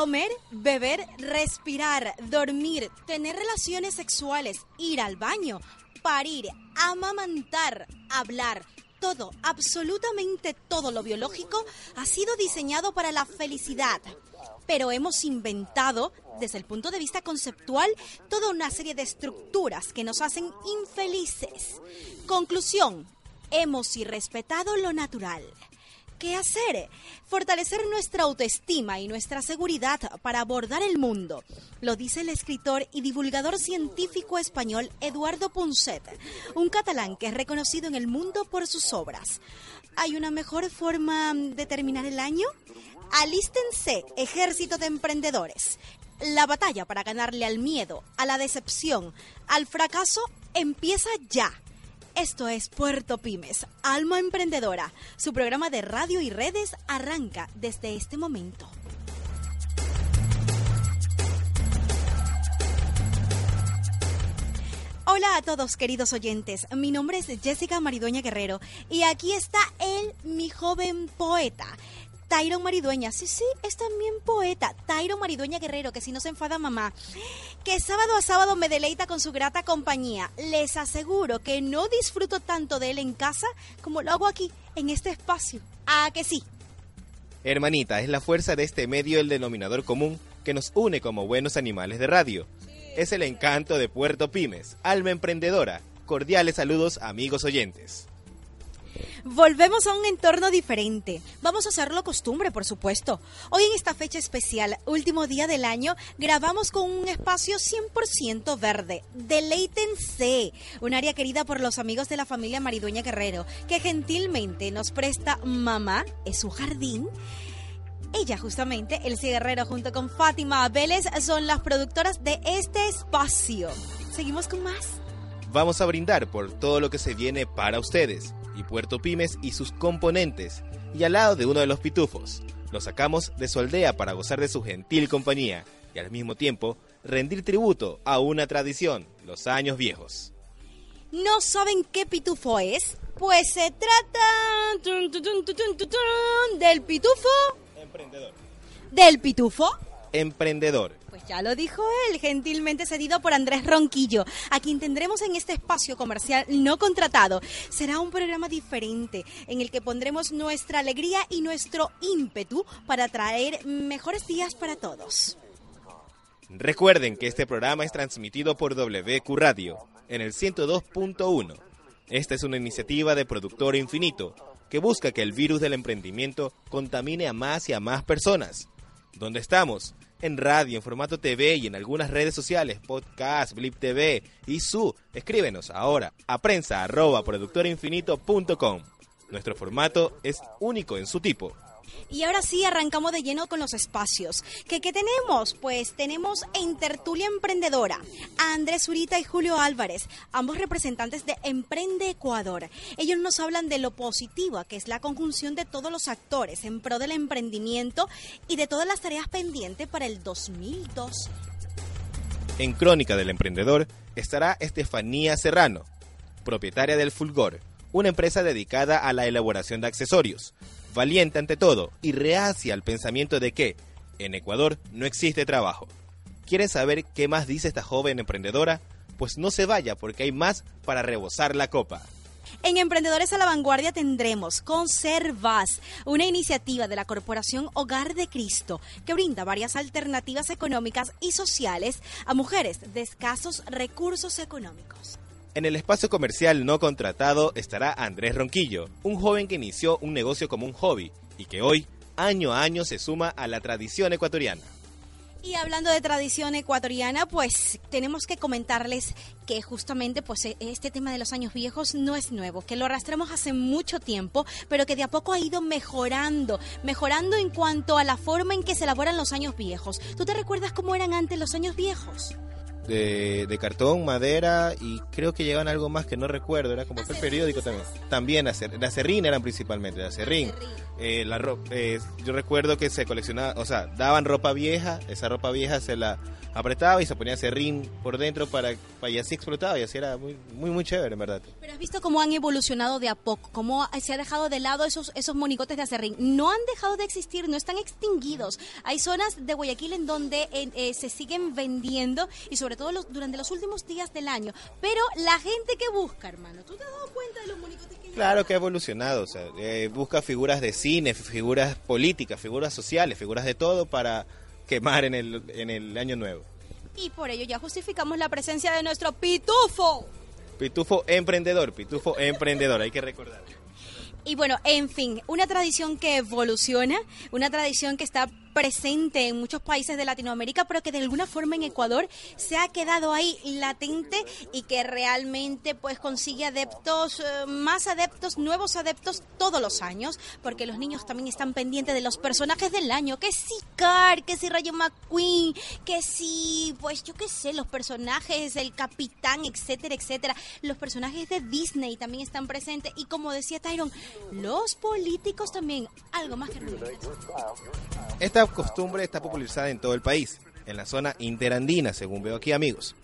Comer, beber, respirar, dormir, tener relaciones sexuales, ir al baño, parir, amamantar, hablar. Todo, absolutamente todo lo biológico ha sido diseñado para la felicidad. Pero hemos inventado, desde el punto de vista conceptual, toda una serie de estructuras que nos hacen infelices. Conclusión, hemos irrespetado lo natural. ¿Qué hacer? Fortalecer nuestra autoestima y nuestra seguridad para abordar el mundo. Lo dice el escritor y divulgador científico español Eduardo Punset, un catalán que es reconocido en el mundo por sus obras. ¿Hay una mejor forma de terminar el año? Alístense, ejército de emprendedores. La batalla para ganarle al miedo, a la decepción, al fracaso empieza ya. Esto es Puerto Pymes, Alma Emprendedora. Su programa de radio y redes arranca desde este momento. Hola a todos queridos oyentes, mi nombre es Jessica Maridueña Guerrero y aquí está él, mi joven poeta. Tyron Maridueña, sí, sí, es también poeta. Tyron Maridueña Guerrero, que si no se enfada mamá, que sábado a sábado me deleita con su grata compañía. Les aseguro que no disfruto tanto de él en casa como lo hago aquí, en este espacio. Ah, que sí. Hermanita, es la fuerza de este medio el denominador común que nos une como buenos animales de radio. Es el encanto de Puerto Pymes, alma emprendedora. Cordiales saludos amigos oyentes. Volvemos a un entorno diferente. Vamos a hacerlo costumbre, por supuesto. Hoy en esta fecha especial, último día del año, grabamos con un espacio 100% verde. Deleítense, un área querida por los amigos de la familia Maridueña Guerrero, que gentilmente nos presta Mamá, es su jardín. Ella justamente, el Guerrero junto con Fátima Vélez son las productoras de este espacio. Seguimos con más. Vamos a brindar por todo lo que se viene para ustedes y Puerto Pymes y sus componentes, y al lado de uno de los pitufos. Lo sacamos de su aldea para gozar de su gentil compañía y al mismo tiempo rendir tributo a una tradición, los años viejos. ¿No saben qué pitufo es? Pues se trata del pitufo. Emprendedor. ¿Del pitufo? Emprendedor. Pues ya lo dijo él, gentilmente cedido por Andrés Ronquillo, a quien tendremos en este espacio comercial no contratado. Será un programa diferente en el que pondremos nuestra alegría y nuestro ímpetu para traer mejores días para todos. Recuerden que este programa es transmitido por WQ Radio en el 102.1. Esta es una iniciativa de Productor Infinito que busca que el virus del emprendimiento contamine a más y a más personas. ¿Dónde estamos? En radio, en formato TV y en algunas redes sociales, podcast, Blip TV y su. Escríbenos ahora a prensa arroba productorinfinito.com. Nuestro formato es único en su tipo Y ahora sí, arrancamos de lleno con los espacios. ¿Qué, ¿Qué, tenemos? Pues tenemos en Tertulia Emprendedora Andrés Urita y Julio Álvarez, ambos representantes de Emprende Ecuador. Ellos nos hablan de lo positivo, que es la conjunción de todos los actores en pro del emprendimiento y de todas las tareas pendientes para el 2012. En Crónica del Emprendedor estará Estefanía Serrano, propietaria del Fulgor, una empresa dedicada a la elaboración de accesorios valiente ante todo y reacia al pensamiento de que en Ecuador no existe trabajo. ¿Quieres saber qué más dice esta joven emprendedora? Pues no se vaya porque hay más para rebosar la copa. En Emprendedores a la Vanguardia tendremos Conservas, una iniciativa de la Corporación Hogar de Cristo que brinda varias alternativas económicas y sociales a mujeres de escasos recursos económicos. En el espacio comercial no contratado estará Andrés Ronquillo, un joven que inició un negocio como un hobby y que hoy, año a año, se suma a la tradición ecuatoriana. Y hablando de tradición ecuatoriana, pues tenemos que comentarles que justamente pues e, este tema de los años viejos no es nuevo, que lo arrastramos hace mucho tiempo, pero que de a poco ha ido mejorando, mejorando en cuanto a la forma en que se elaboran los años viejos. ¿Tú te recuerdas cómo eran antes los años viejos? De, cartón, madera y creo que llegaban algo más que no recuerdo, era como el periódico también. También de acerrín eran principalmente, de acerrín. Eh, la eh, yo recuerdo que se coleccionaba, o sea, daban ropa vieja, esa ropa vieja se la apretaba y se ponía serrín por dentro para, y así explotaba y así era muy, muy, muy chévere, en verdad. Pero has visto cómo han evolucionado de a poco, cómo se ha dejado de lado esos, esos monigotes de acerrín. No han dejado de existir, no están extinguidos. Hay zonas de Guayaquil en donde eh, se siguen vendiendo y sobre todo los, durante los últimos días del año. Pero la gente que busca, hermano, ¿tú te has dado cuenta de los monigotes que Claro que ha evolucionado, o sea, eh, busca figuras de cine, figuras políticas, figuras sociales, figuras de todo para quemar en el, en el año nuevo. Y por ello ya justificamos la presencia de nuestro pitufo. Pitufo emprendedor, pitufo emprendedor, hay que recordar. Y bueno, en fin, una tradición que evoluciona, una tradición que está presente en muchos países de Latinoamérica, pero que de alguna forma en Ecuador se ha quedado ahí latente y que realmente pues consigue adeptos, eh, más adeptos, nuevos adeptos todos los años, porque los niños también están pendientes de los personajes del año, que si Car, que si Rayo McQueen, que si, pues yo qué sé, los personajes, el capitán, etcétera, etcétera. Los personajes de Disney también están presentes. Y como decía Tyron, los políticos también, algo más que Esta esta costumbre está popularizada en todo el país, en la zona interandina, según veo aquí amigos.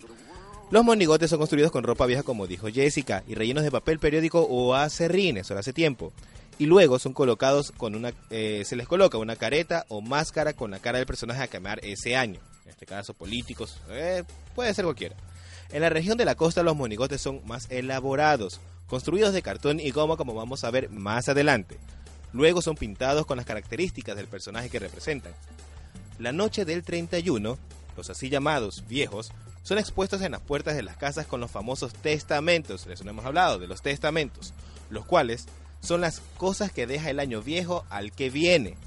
Los monigotes son construidos con ropa vieja, como dijo Jessica, y rellenos de papel periódico o acerrines, hace tiempo. Y luego son colocados con una, eh, se les coloca una careta o máscara con la cara del personaje a quemar ese año. En este caso, políticos, eh, puede ser cualquiera. En la región de la costa los monigotes son más elaborados, construidos de cartón y goma como vamos a ver más adelante. Luego son pintados con las características del personaje que representan. La noche del 31, los así llamados viejos, son expuestos en las puertas de las casas con los famosos testamentos, les hemos hablado de los testamentos, los cuales son las cosas que deja el año viejo al que viene.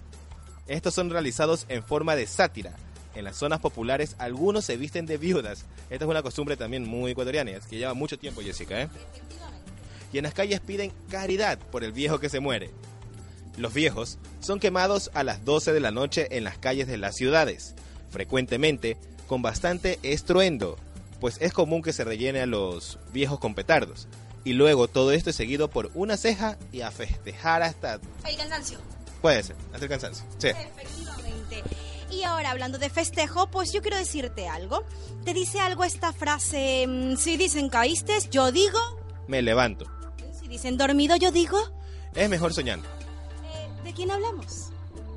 Estos son realizados en forma de sátira. En las zonas populares algunos se visten de viudas. Esta es una costumbre también muy ecuatoriana, que lleva mucho tiempo, Jessica. ¿eh? Y en las calles piden caridad por el viejo que se muere. Los viejos son quemados a las 12 de la noche en las calles de las ciudades, frecuentemente con bastante estruendo, pues es común que se rellene a los viejos con petardos. Y luego todo esto es seguido por una ceja y a festejar hasta... El cansancio. Puede ser, hasta el cansancio. Sí. Efectivamente. Y ahora hablando de festejo, pues yo quiero decirte algo. ¿Te dice algo esta frase? Mm, si dicen caíste, yo digo... Me levanto. Si dicen dormido, yo digo... Es mejor soñando. ¿De quién hablamos?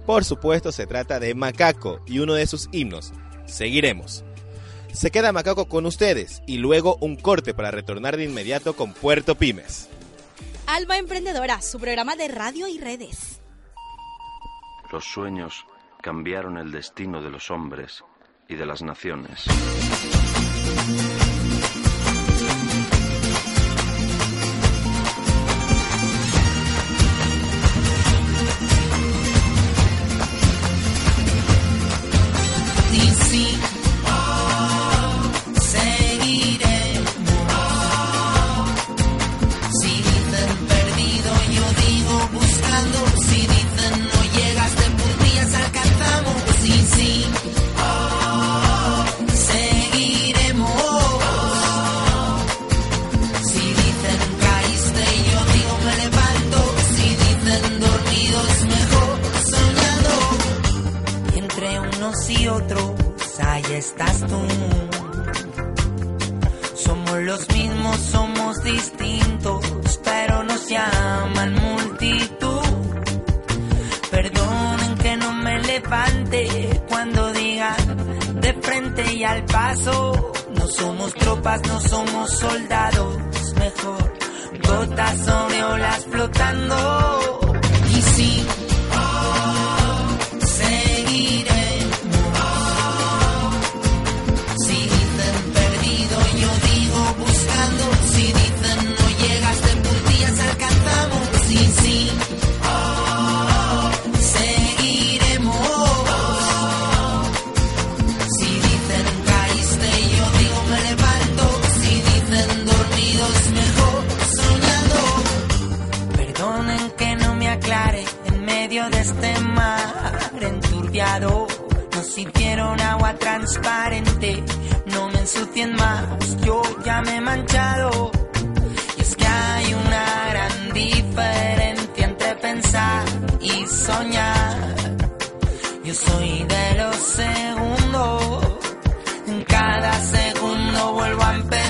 Por supuesto, se trata de Macaco y uno de sus himnos. Seguiremos. Se queda Macaco con ustedes y luego un corte para retornar de inmediato con Puerto Pymes. Alma Emprendedora, su programa de radio y redes. Los sueños cambiaron el destino de los hombres y de las naciones. Estás tú. Somos los mismos, somos distintos, pero nos llaman multitud. Perdonen que no me levante cuando digan de frente y al paso. No somos tropas, no somos soldados, mejor gotas sobre olas flotando. Y sí, Sintieron agua transparente, no me ensucien más, yo ya me he manchado. Y es que hay una gran diferencia entre pensar y soñar. Yo soy de los segundos, en cada segundo vuelvo a empezar.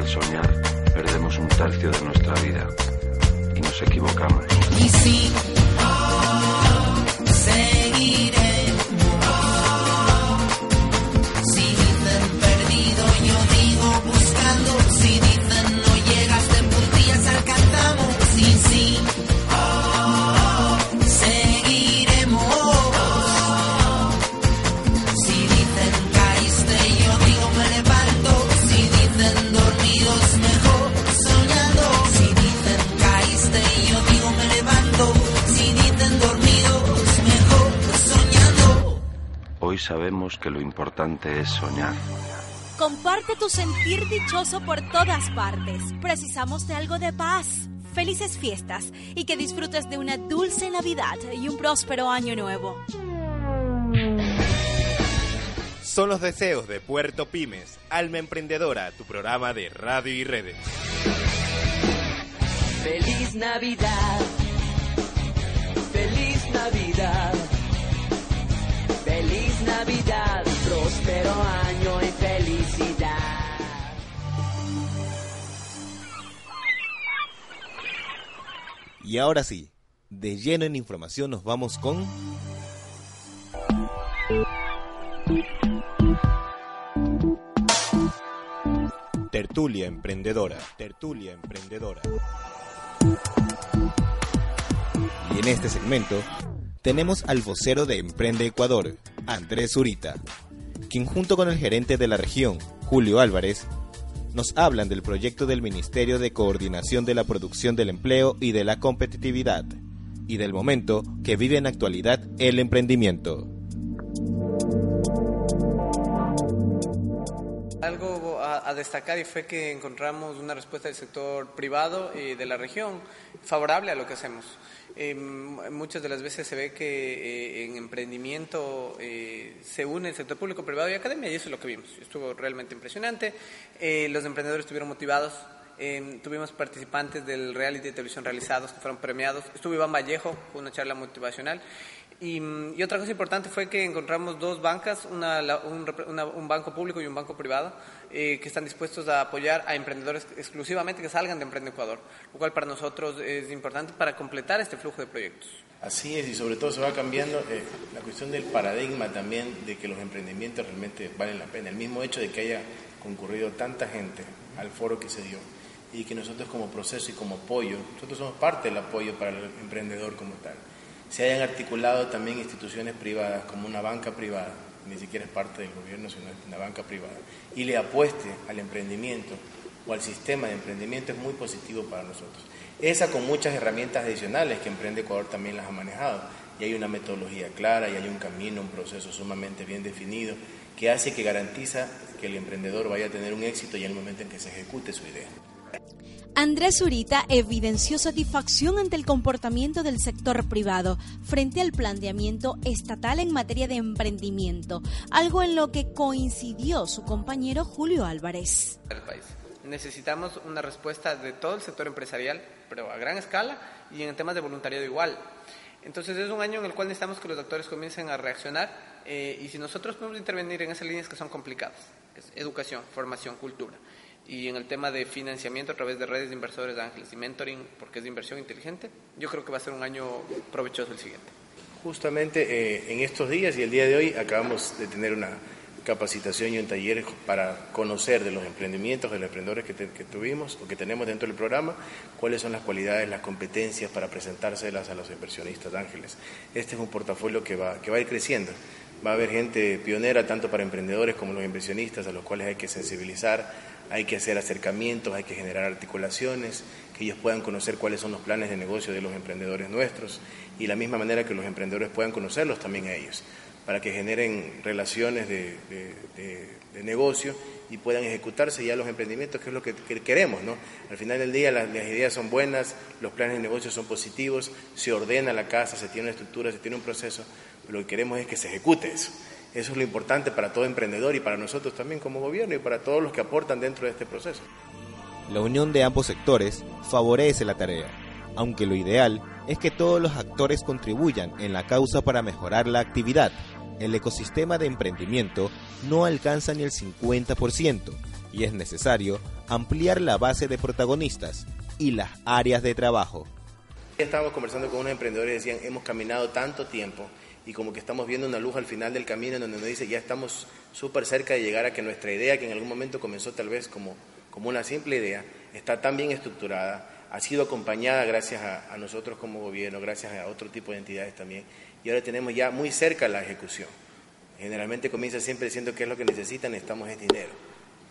Al soñar perdemos un tercio de nuestra vida y nos equivocamos. Y sabemos que lo importante es soñar. Comparte tu sentir dichoso por todas partes. Precisamos de algo de paz. Felices fiestas y que disfrutes de una dulce Navidad y un próspero año nuevo. Son los deseos de Puerto Pymes, Alma Emprendedora, tu programa de radio y redes. Feliz Navidad. Feliz Navidad. Navidad. Próspero año y felicidad. Y ahora sí, de lleno en información nos vamos con... Tertulia Emprendedora, Tertulia Emprendedora. Y en este segmento tenemos al vocero de Emprende Ecuador, Andrés Zurita, quien junto con el gerente de la región, Julio Álvarez, nos hablan del proyecto del Ministerio de Coordinación de la Producción del Empleo y de la Competitividad, y del momento que vive en actualidad el emprendimiento. A, destacar y fue que encontramos una respuesta del sector privado y de la región favorable a lo que hacemos. Eh, muchas de las veces se ve que eh, en emprendimiento eh, se une el sector público, privado y academia y eso es lo que vimos. Estuvo realmente impresionante. Eh, los emprendedores estuvieron motivados. Eh, tuvimos participantes del reality de televisión realizados que fueron premiados. Estuvo Iván Vallejo, con una charla motivacional. Y, mm, y otra cosa importante fue que encontramos dos bancas, una, un, una- un banco público y un banco privado, eh, que están dispuestos a apoyar a emprendedores exclusivamente que salgan de Emprende Ecuador, lo cual para nosotros es importante para completar este flujo de proyectos. Así es, y sobre todo se va cambiando eh, la cuestión del paradigma también de que los emprendimientos realmente valen la pena. El mismo hecho de que haya concurrido tanta gente al foro que se dio y que nosotros como proceso y como apoyo, nosotros somos parte del apoyo para el emprendedor como tal, se hayan articulado también instituciones privadas como una banca privada, ni siquiera es parte del gobierno, sino es una banca privada, y le apueste al emprendimiento o al sistema de emprendimiento es muy positivo para nosotros. Esa con muchas herramientas adicionales que Emprende Ecuador también las ha manejado. Y hay una metodología clara, y hay un camino, un proceso sumamente bien definido que hace que garantiza que el emprendedor vaya a tener un éxito y en el momento en que se ejecute su idea. Andrés Zurita evidenció satisfacción ante el comportamiento del sector privado frente al planteamiento estatal en materia de emprendimiento, algo en lo que coincidió su compañero Julio Álvarez. Necesitamos una respuesta de todo el sector empresarial, pero a gran escala y en temas de voluntariado igual. Entonces es un año en el cual necesitamos que los actores comiencen a reaccionar eh, y si nosotros podemos intervenir en esas líneas que son complicadas, educación, formación, cultura, y en el tema de financiamiento a través de redes de inversores de ángeles y mentoring, porque es de inversión inteligente, yo creo que va a ser un año provechoso el siguiente. Justamente eh, en estos días y el día de hoy acabamos de tener una capacitación y un taller para conocer de los emprendimientos, de los emprendedores que, que, tuvimos o que tenemos dentro del programa, cuáles son las cualidades, las competencias para presentárselas a los inversionistas de ángeles. Este es un portafolio que va, que va a ir creciendo. Va a haber gente pionera tanto para emprendedores como los inversionistas a los cuales hay que sensibilizar, hay que hacer acercamientos, hay que generar articulaciones, que ellos puedan conocer cuáles son los planes de negocio de los emprendedores nuestros y la misma manera que los emprendedores puedan conocerlos también a ellos, para que generen relaciones de, negocio y puedan ejecutarse ya los emprendimientos, que es lo que, queremos. ¿no? Al final del día las, ideas son buenas, los planes de negocio son positivos, se ordena la casa, se tiene una estructura, se tiene un proceso, pero lo que queremos es que se ejecute eso. Eso es lo importante para todo emprendedor y para nosotros también como gobierno y para todos los que aportan dentro de este proceso. La unión de ambos sectores favorece la tarea, aunque lo ideal es que todos los actores contribuyan en la causa para mejorar la actividad. El ecosistema de emprendimiento no alcanza ni el 50% y es necesario ampliar la base de protagonistas y las áreas de trabajo. Estábamos conversando con unos emprendedores y decían, hemos caminado tanto tiempo y como que estamos viendo una luz al final del camino en donde nos dice ya estamos súper cerca de llegar a que nuestra idea, que en algún momento comenzó tal vez como, como una simple idea, está tan bien estructurada, ha sido acompañada gracias a, nosotros como gobierno, gracias a otro tipo de entidades también, y ahora tenemos ya muy cerca la ejecución. Generalmente comienza siempre diciendo qué es lo que necesitan, necesitamos es dinero.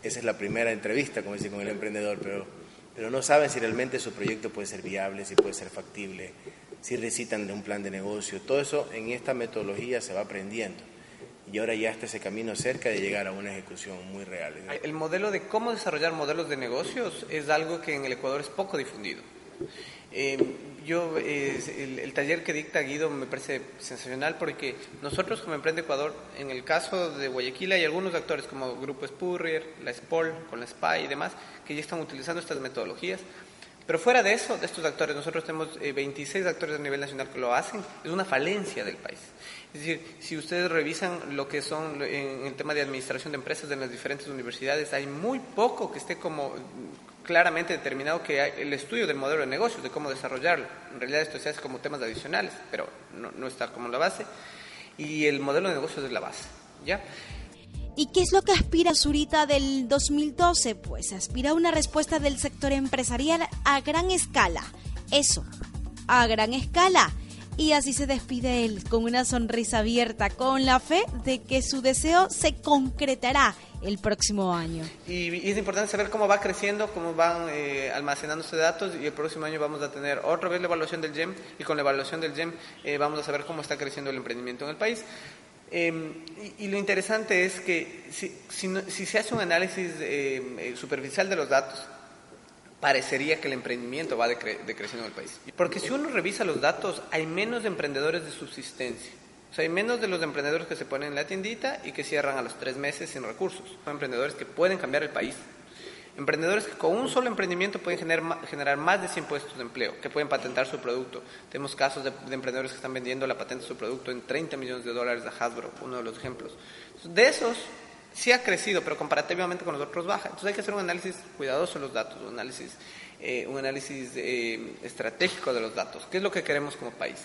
Esa es la primera entrevista, como dice, con el emprendedor, pero, pero no saben si realmente su proyecto puede ser viable, si puede ser factible, si necesitan de un plan de negocio. Todo eso en esta metodología se va aprendiendo. Y ahora ya está ese camino cerca de llegar a una ejecución muy real. El modelo de cómo desarrollar modelos de negocios es algo que en el Ecuador es poco difundido. Eh, yo, el, taller que dicta Guido me parece sensacional porque nosotros como Emprende Ecuador, en el caso de Guayaquil hay algunos actores como Grupo Spurrier, la SPOL, con la SPY y demás, que ya están utilizando estas metodologías. Pero fuera de eso, de estos actores, nosotros tenemos 26 eh, actores a nivel nacional que lo hacen, es una falencia del país. Es decir, si ustedes revisan lo que son en el tema de administración de empresas de las diferentes universidades, hay muy poco que esté como claramente determinado que hay el estudio del modelo de negocio, de cómo desarrollarlo. En realidad esto se hace como temas adicionales, pero no, no está como la base. Y el modelo de negocio es la base. ¿ya? ¿Y qué es lo que aspira Zurita del 2012? Pues aspira a una respuesta del sector empresarial a gran escala. Eso, a gran escala. Y así se despide él, con una sonrisa abierta, con la fe de que su deseo se concretará el próximo año. Y, es importante saber cómo va creciendo, cómo van eh, almacenándose datos y el próximo año vamos a tener otra vez la evaluación del GEM y con la evaluación del GEM eh, vamos a saber cómo está creciendo el emprendimiento en el país. Em, y, lo interesante es que si, si, se hace un análisis em, eh, superficial de los datos, parecería que el emprendimiento va decreciendo en el país. Porque si uno revisa los datos, hay menos emprendedores de subsistencia. O sea, hay menos de los emprendedores que se ponen en la tiendita y que cierran a los tres meses sin recursos. Son emprendedores que pueden cambiar el país. Emprendedores que con un solo emprendimiento pueden generar, generar más de 100 puestos de empleo, que pueden patentar su producto. Tenemos casos de, emprendedores que están vendiendo la patente de su producto en 30 millones de dólares a Hasbro, uno de los ejemplos. De esos, sí ha crecido, pero comparativamente con los otros baja. Entonces hay que hacer un análisis cuidadoso de los datos, un análisis, eh, un análisis eh, estratégico de los datos. ¿Qué es lo que queremos como país?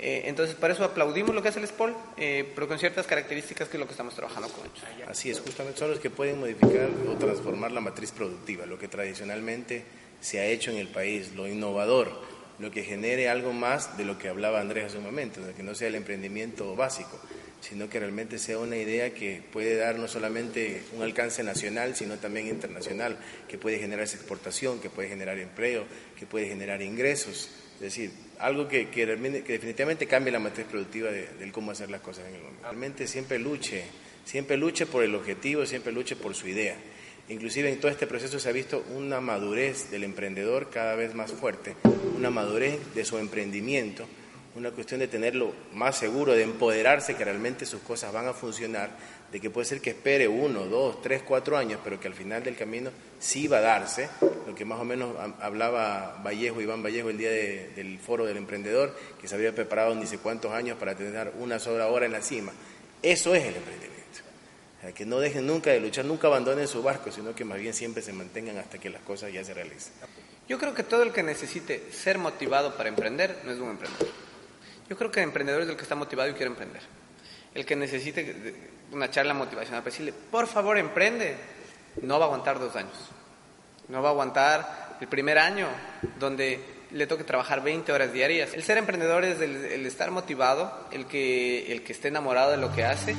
Eh, entonces, para eso aplaudimos lo que hace el SPOL, eh, pero con ciertas características que es lo que estamos trabajando con ellos. Así es, justamente son los que pueden modificar o transformar la matriz productiva, lo que tradicionalmente se ha hecho en el país, lo innovador, lo que genere algo más de lo que hablaba Andrés hace un momento, de que no sea el emprendimiento básico, sino que realmente sea una idea que puede dar no solamente un alcance nacional, sino también internacional, que puede generar exportación, que puede generar empleo, que puede generar ingresos. Es decir, algo que, que, definitivamente cambie la matriz productiva del cómo hacer las cosas en el mundo. Realmente siempre luche, siempre luche por el objetivo, siempre luche por su idea. Inclusive en todo este proceso se ha visto una madurez del emprendedor cada vez más fuerte, una madurez de su emprendimiento, una cuestión de tenerlo más seguro, de empoderarse que realmente sus cosas van a funcionar, de que puede ser que espere uno, dos, tres, cuatro años, pero que al final del camino sí va a darse, lo que más o menos hablaba Vallejo, Iván Vallejo el día del foro del emprendedor, que se había preparado ni sé cuántos años para tener una sola hora en la cima. Eso es el emprendimiento. que no dejen nunca de luchar, nunca abandonen su barco, sino que más bien siempre se mantengan hasta que las cosas ya se realicen. Yo creo que todo el que necesite ser motivado para emprender no es un emprendedor. Yo creo que el emprendedor es el que está motivado y quiere emprender. El que necesite una charla motivacional para decirle, por favor, emprende, no va a aguantar dos años. No va a aguantar el primer año donde le toque trabajar 20 horas diarias. El ser emprendedor es el, el estar motivado, el que, el que esté enamorado de lo que hace.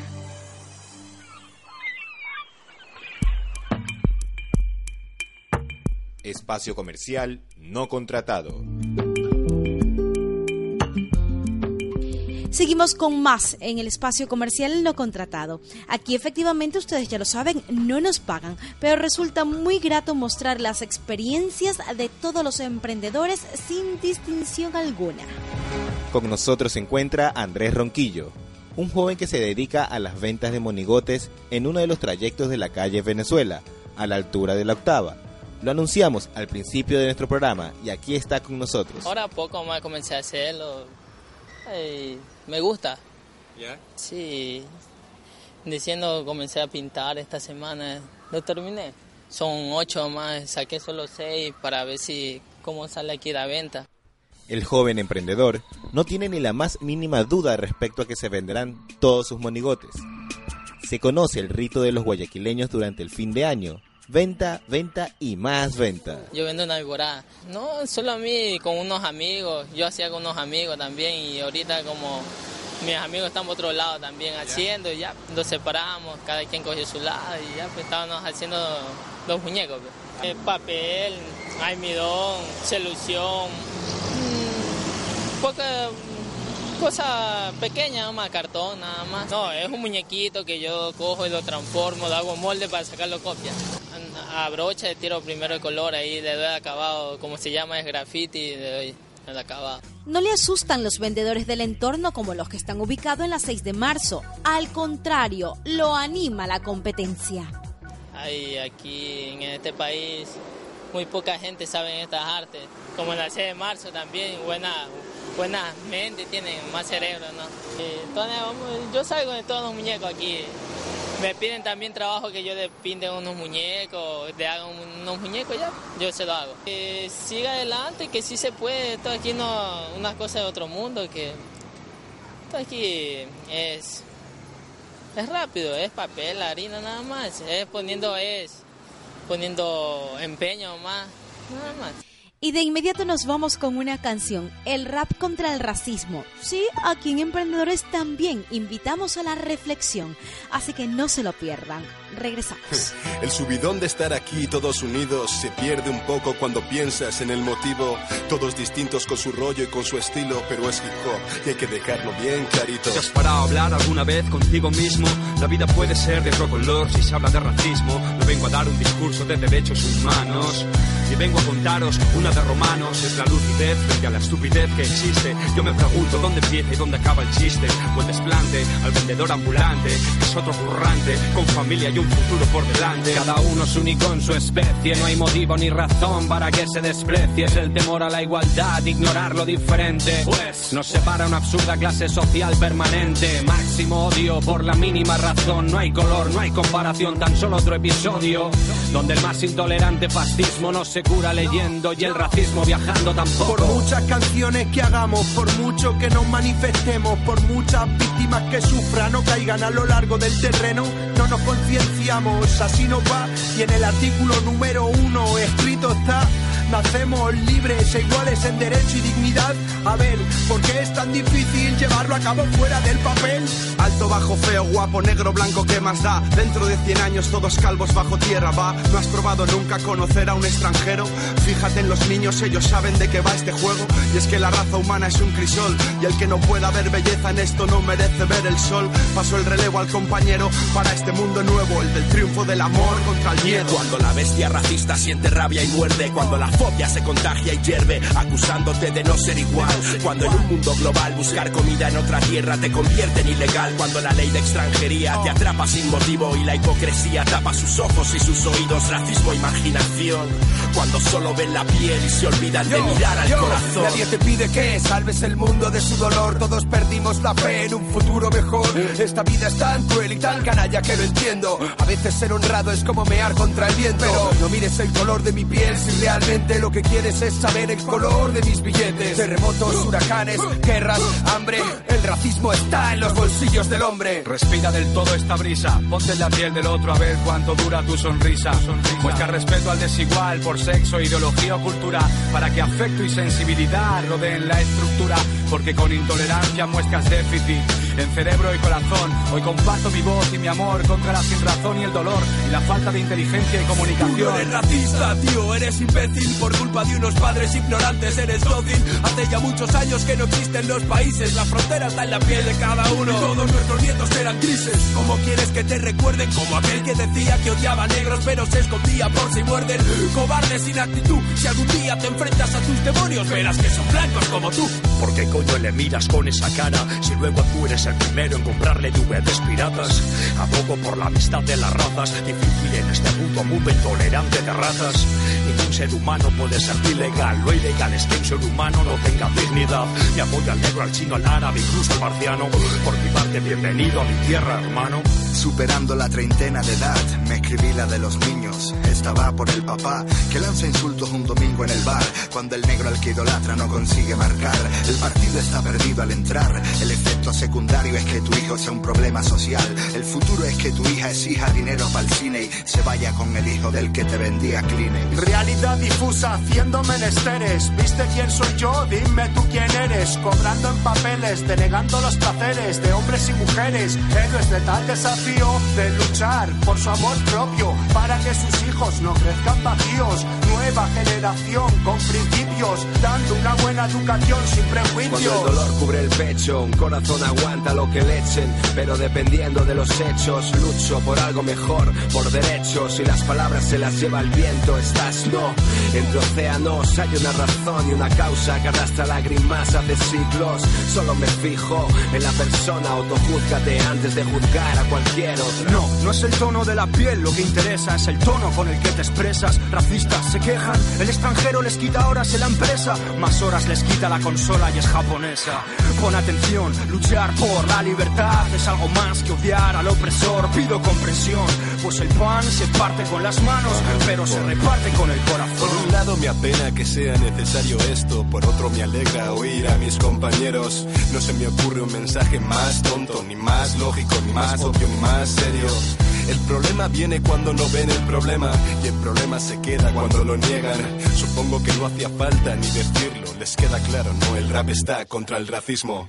Espacio comercial no contratado. Seguimos con más en el espacio comercial no contratado. Aquí efectivamente ustedes ya lo saben, no nos pagan, pero resulta muy grato mostrar las experiencias de todos los emprendedores sin distinción alguna. Con nosotros se encuentra Andrés Ronquillo, un joven que se dedica a las ventas de monigotes en uno de los trayectos de la calle Venezuela, a la altura de la octava. Lo anunciamos al principio de nuestro programa y aquí está con nosotros. Ahora poco más comencé a hacerlo. Me gusta. ¿Ya? Sí. Diciendo comencé a pintar esta semana. Lo terminé. Son ocho más, saqué solo seis para ver si cómo sale aquí la venta. El joven emprendedor no tiene ni la más mínima duda respecto a que se venderán todos sus monigotes. Se conoce el rito de los guayaquileños durante el fin de año, venta, venta y más venta. Yo vendo una viborada. No, solo a mí, con unos amigos. Yo hacía con unos amigos también y ahorita como mis amigos están por otro lado también haciendo y ya nos separamos, cada quien cogió su lado y ya pues estábamos haciendo los muñecos. Pues. papel, almidón, solución, mm, poca cosa pequeña, nomás cartón, nada más. No, es un muñequito que yo cojo y lo transformo, lo hago molde para sacarlo copia. A brocha tiro primero el color, ahí le doy acabado, como se llama, es graffiti, le doy el acabado. No le asustan los vendedores del entorno como los que están ubicados en la 6 de marzo. Al contrario, lo anima la competencia. Hay aquí en este país muy poca gente sabe estas artes, como en la 6 de marzo también, buena buena mente, tienen más cerebro, ¿no? Entonces, yo salgo de todos los muñecos aquí. Me piden también trabajo que yo le pinte unos muñecos, le haga unos muñecos, ya, yo se lo hago. Que siga adelante, que sí se puede, todo aquí no una cosa de otro mundo, que todo aquí es, es rápido, es papel, harina nada más, poniendo, es poniendo empeño más, nada más. Y de inmediato nos vamos con una canción, el rap contra el racismo. Sí, aquí en Emprendedores también invitamos a la reflexión, así que no se lo pierdan. Regresamos. El subidón de estar aquí todos unidos se pierde un poco cuando piensas en el motivo. Todos distintos con su rollo y con su estilo, pero es hip hop y hay que dejarlo bien clarito. ¿Te has parado a hablar alguna vez contigo mismo? La vida puede ser de otro color si se habla de racismo. No vengo a dar un discurso de derechos humanos. Y vengo a contaros una de romanos. Es la lucidez frente a la estupidez que existe. Yo me pregunto dónde empieza y dónde acaba el chiste. O el desplante al vendedor ambulante, que es otro currante, con familia y un futuro por delante. Cada uno es único en su especie, no hay motivo ni razón para que se desprecie. Es el temor a la igualdad, ignorar lo diferente. Pues nos separa una absurda clase social permanente. Máximo odio por la mínima razón. No hay color, no hay comparación, tan solo otro episodio. Donde el más intolerante fascismo no se cura leyendo y el racismo viajando tampoco. Por muchas canciones que hagamos, por mucho que nos manifestemos, por muchas víctimas que sufran o caigan a lo largo del terreno, no nos concienciamos, así nos va. Y en el artículo número uno escrito está Nacemos libres e iguales en derecho y dignidad. A ver, ¿por qué es tan difícil llevarlo a cabo fuera del papel? Alto, bajo, feo, guapo, negro, blanco, ¿qué más da? Dentro de 100 años todos calvos bajo tierra, va. ¿No has probado nunca conocer a un extranjero? Fíjate en los niños, ellos saben de qué va este juego. Y es que la raza humana es un crisol. Y el que no pueda ver belleza en esto no merece ver el sol. Paso el relevo al compañero para este mundo nuevo, el del triunfo del amor contra el miedo. Cuando la bestia racista siente rabia y muerde, cuando la fobia se contagia y hierve, acusándote de no ser igual. Cuando en un mundo global buscar comida en otra tierra te convierte en ilegal. Cuando la ley de extranjería te atrapa sin motivo y la hipocresía tapa sus ojos y sus oídos, racismo, imaginación. Cuando solo ven la piel y se olvidan de mirar al corazón. Nadie te pide que salves el mundo de su dolor. Todos perdimos la fe en un futuro mejor. Esta vida es tan cruel y tan canalla que lo entiendo. A veces ser honrado es como mear contra el viento. Pero no mires el color de mi piel si realmente lo que quieres es saber el color de mis billetes. Terremotos, huracanes, guerras, hambre. El racismo está en los bolsillos del hombre. Respira del todo esta brisa, ponte en la piel del otro a ver cuánto dura tu sonrisa. Muestra respeto al desigual por sexo, ideología o cultura, para que afecto y sensibilidad rodeen la estructura, porque con intolerancia muestras déficit en cerebro y corazón. Hoy comparto mi voz y mi amor contra la sinrazón y el dolor y la falta de inteligencia y comunicación. Tú no eres racista, tío, eres imbécil por culpa de unos padres ignorantes, eres dócil. Hace ya muchos años que no existen los países, la frontera está en la piel de cada uno. Todos nuestros nietos eran grises. ¿Cómo quieres que te recuerden? Como aquel que decía que odiaba negros, pero se escondía por si muerden. Cobarde sin actitud, si algún día te enfrentas a tus demonios, verás que son blancos como tú. ¿Por qué coño le miras con esa cara si luego tú eres el primero en comprarle DVDs piratas? Abogo por la amistad de las razas, difícil en este mundo, mundo intolerante de razas. Ningún ser humano puede ser ilegal, lo ilegal es que un ser humano no tenga dignidad. Me apoyo al negro, al chino, al árabe, incluso al marciano. Por mi parte, bienvenido a mi tierra, hermano. Superando la treintena de edad, me escribí la de los niños. Estaba por el papá que lanza insultos un domingo en el bar. Cuando el negro al que idolatra no consigue marcar, el partido está perdido al entrar. El efecto secundario es que tu hijo sea un problema social. El futuro es que tu hija exija dinero para el cine y se vaya con el hijo del que te vendía Kleenex. Realidad difusa haciendo menesteres. ¿Viste quién soy yo? Dime tú quién eres. Cobrando en papeles, denegando los placeres de hombres y mujeres. Héroes de tal desafío de luchar por su amor propio para que sus hijos no crezcan vacíos. Nueva generación con principios, dando una buena educación sin prejuicios. Cuando el dolor cubre el pecho, un corazón aguanta lo que le echen, pero dependiendo de los hechos, lucho por algo mejor, por derechos y las palabras se las lleva el viento. Estás no, entre océanos hay una razón y una causa que arrastra lágrimas hace siglos. Solo me fijo en la persona, autojúzgate antes de juzgar a cualquier otro. No, no es el tono de la piel lo que interesa, es el tono con el que te expresas. Racistas se quejan, el extranjero les quita horas en la empresa, más horas les quita la consola y es japonesa. Pon atención, luchar por la libertad es algo más que odiar al opresor. Pido comprensión, pues el pan se parte con las manos, pero se reparte con el corazón. Por un lado me apena que sea necesario esto, por otro me alegra oír a mis compañeros. No se me ocurre un mensaje más tonto, ni más lógico, ni más obvio, ni más serio. El problema viene cuando no ven el problema y el problema se queda cuando lo niegan. Supongo que no hacía falta ni decirlo, les queda claro, no, el rap está contra el racismo.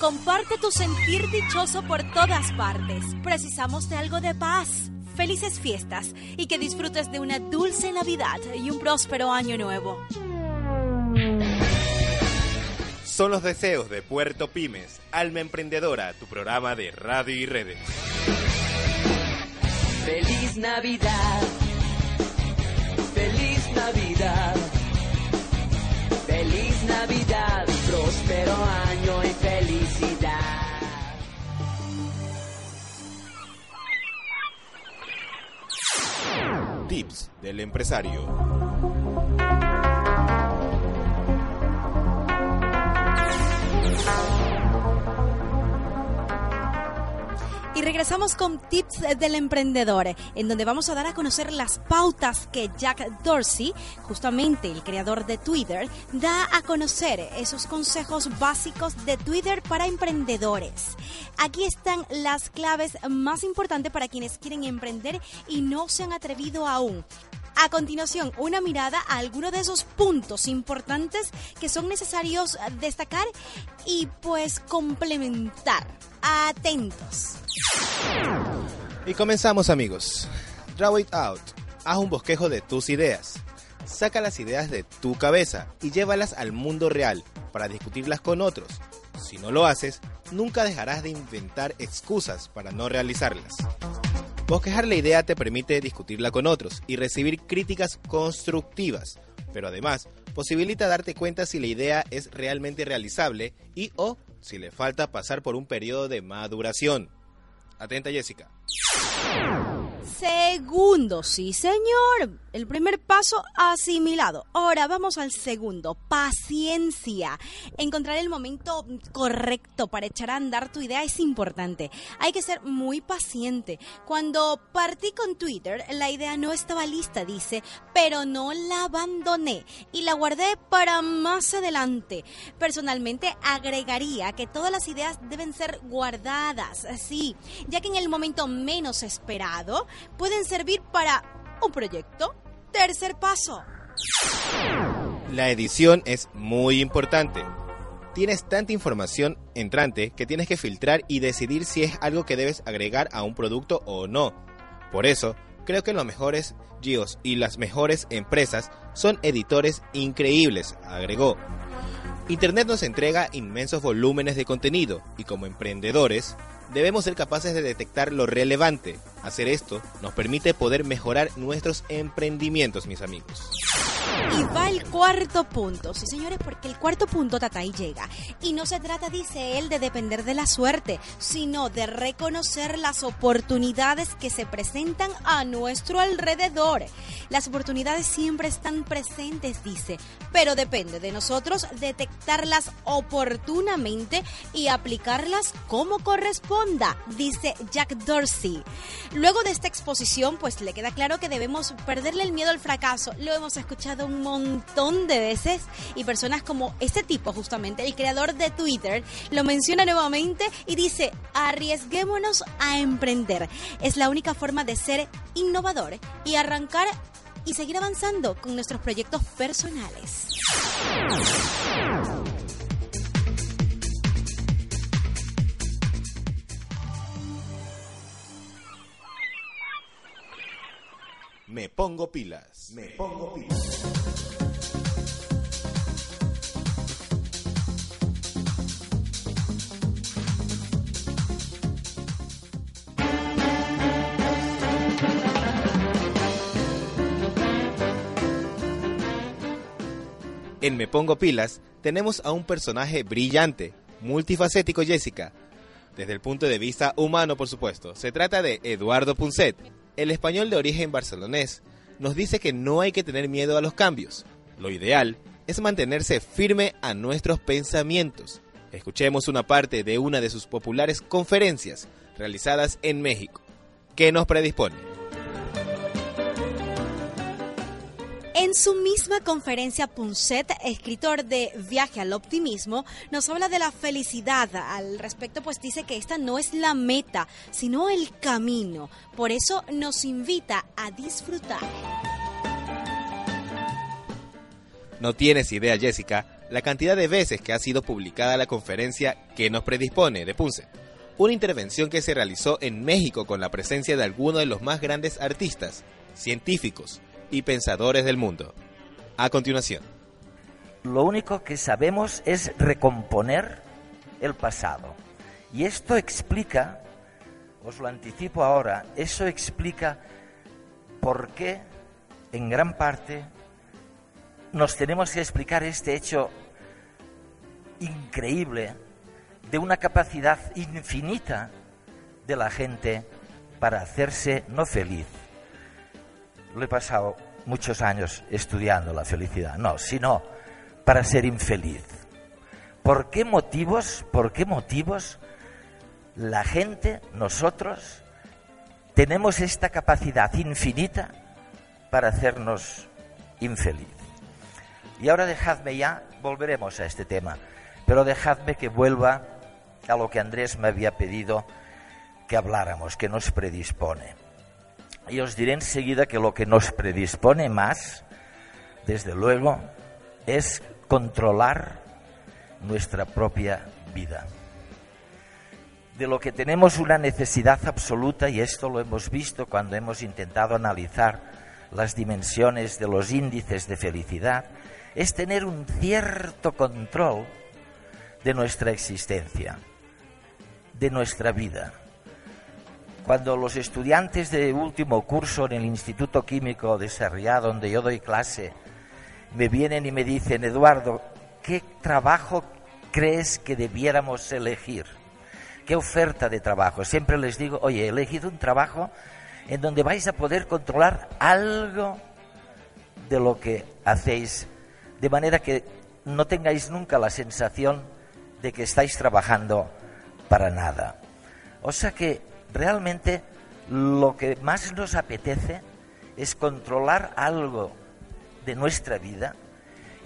Comparte tu sentir dichoso por todas partes. Precisamos de algo de paz. Felices fiestas y que disfrutes de una dulce Navidad y un próspero año nuevo. Son los deseos de Puerto Pymes, Alma Emprendedora, tu programa de radio y redes. Feliz Navidad. Feliz Navidad. Feliz Navidad. Próspero año y felicidad. Tips del empresario. Regresamos con tips del emprendedor, en donde vamos a dar a conocer las pautas que Jack Dorsey, justamente el creador de Twitter, da a conocer esos consejos básicos de Twitter para emprendedores. Aquí están las claves más importantes para quienes quieren emprender y no se han atrevido aún. A continuación, una mirada a algunos de esos puntos importantes que son necesarios destacar y pues complementar. Atentos. Y comenzamos amigos. Draw it out. Haz un bosquejo de tus ideas. Saca las ideas de tu cabeza y llévalas al mundo real para discutirlas con otros. Si no lo haces, nunca dejarás de inventar excusas para no realizarlas. Bosquejar la idea te permite discutirla con otros y recibir críticas constructivas, pero además posibilita darte cuenta si la idea es realmente realizable y o si le falta pasar por un periodo de maduración. Atenta Jessica. Segundo, sí señor. El primer paso asimilado. Ahora vamos al segundo. Paciencia. Encontrar el momento correcto para echar a andar tu idea es importante. Hay que ser muy paciente. Cuando partí con Twitter, la idea no estaba lista, dice, pero no la abandoné y la guardé para más adelante. Personalmente agregaría que todas las ideas deben ser guardadas, sí, ya que en el momento menos esperado pueden servir para un proyecto. Tercer paso. La edición es muy importante. Tienes tanta información entrante que tienes que filtrar y decidir si es algo que debes agregar a un producto o no. Por eso, creo que los mejores GIOs y las mejores empresas son editores increíbles, agregó. Internet nos entrega inmensos volúmenes de contenido y como emprendedores debemos ser capaces de detectar lo relevante. Hacer esto nos permite poder mejorar nuestros emprendimientos, mis amigos. Y va el cuarto punto, sí señores, porque el cuarto punto Tatay llega. Y no se trata, dice él, de depender de la suerte, sino de reconocer las oportunidades que se presentan a nuestro alrededor. Las oportunidades siempre están presentes, dice, pero depende de nosotros detectarlas oportunamente y aplicarlas como corresponda, dice Jack Dorsey. Luego de esta exposición, pues le queda claro que debemos perderle el miedo al fracaso. Lo hemos escuchado un montón de veces y personas como este tipo, justamente, el creador de Twitter, lo menciona nuevamente y dice, arriesguémonos a emprender. Es la única forma de ser innovador y arrancar y seguir avanzando con nuestros proyectos personales. Me pongo pilas. Me pongo pilas. En Me Pongo Pilas tenemos a un personaje brillante, multifacético Jessica, desde el punto de vista humano por supuesto. Se trata de Eduardo Punset, el español de origen barcelonés, nos dice que no hay que tener miedo a los cambios. Lo ideal es mantenerse firme a nuestros pensamientos. Escuchemos una parte de una de sus populares conferencias realizadas en México. ¿Qué nos predispone? En su misma conferencia, Punset, escritor de Viaje al Optimismo, nos habla de la felicidad. Al respecto, pues dice que esta no es la meta, sino el camino. Por eso nos invita a disfrutar. No tienes idea, Jessica, la cantidad de veces que ha sido publicada la conferencia que nos predispone de Punset. Una intervención que se realizó en México con la presencia de algunos de los más grandes artistas, científicos, y pensadores del mundo. A continuación. Lo único que sabemos es recomponer el pasado. Y esto explica, os lo anticipo ahora, eso explica por qué, en gran parte, nos tenemos que explicar este hecho increíble de una capacidad infinita de la gente para hacerse no feliz, lo he pasado muchos años estudiando la felicidad, no, sino para ser infeliz. ¿Por qué motivos, por qué motivos la gente, nosotros, tenemos esta capacidad infinita para hacernos infeliz. Y ahora dejadme ya, volveremos a este tema, pero dejadme que vuelva a lo que Andrés me había pedido que habláramos, que nos predispone. Y os diré enseguida que lo que nos predispone más, desde luego, es controlar nuestra propia vida. De lo que tenemos una necesidad absoluta, y esto lo hemos visto cuando hemos intentado analizar las dimensiones de los índices de felicidad, es tener un cierto control de nuestra existencia, de nuestra vida. Cuando los estudiantes de último curso en el Instituto Químico de Sarriá, donde yo doy clase, me vienen y me dicen, Eduardo, ¿qué trabajo crees que debiéramos elegir? ¿Qué oferta de trabajo? Siempre les digo, oye, he elegido un trabajo en donde vais a poder controlar algo de lo que hacéis, de manera que no tengáis nunca la sensación de que estáis trabajando para nada. O sea que realmente lo que más nos apetece es controlar algo de nuestra vida.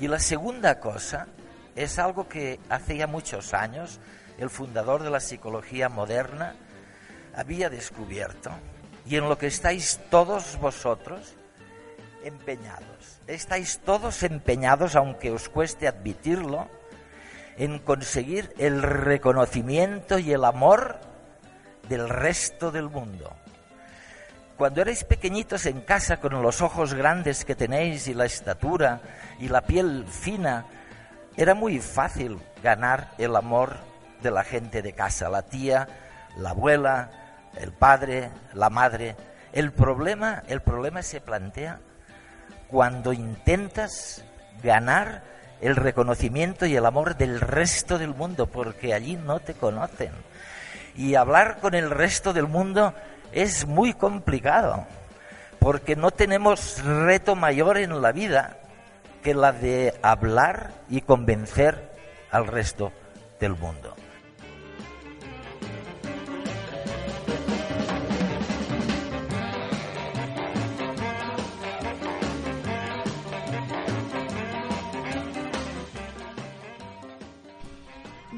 Y la segunda cosa es algo que hace ya muchos años el fundador de la psicología moderna había descubierto y en lo que estáis todos vosotros empeñados. Estáis todos empeñados, aunque os cueste admitirlo, en conseguir el reconocimiento y el amor del resto del mundo. Cuando erais pequeñitos en casa con los ojos grandes que tenéis y la estatura y la piel fina, era muy fácil ganar el amor de la gente de casa, la tía, la abuela, el padre, la madre. El problema, el problema se plantea cuando intentas ganar el reconocimiento y el amor del resto del mundo, porque allí no te conocen. Y hablar con el resto del mundo es muy complicado, porque no tenemos reto mayor en la vida que la de hablar y convencer al resto del mundo.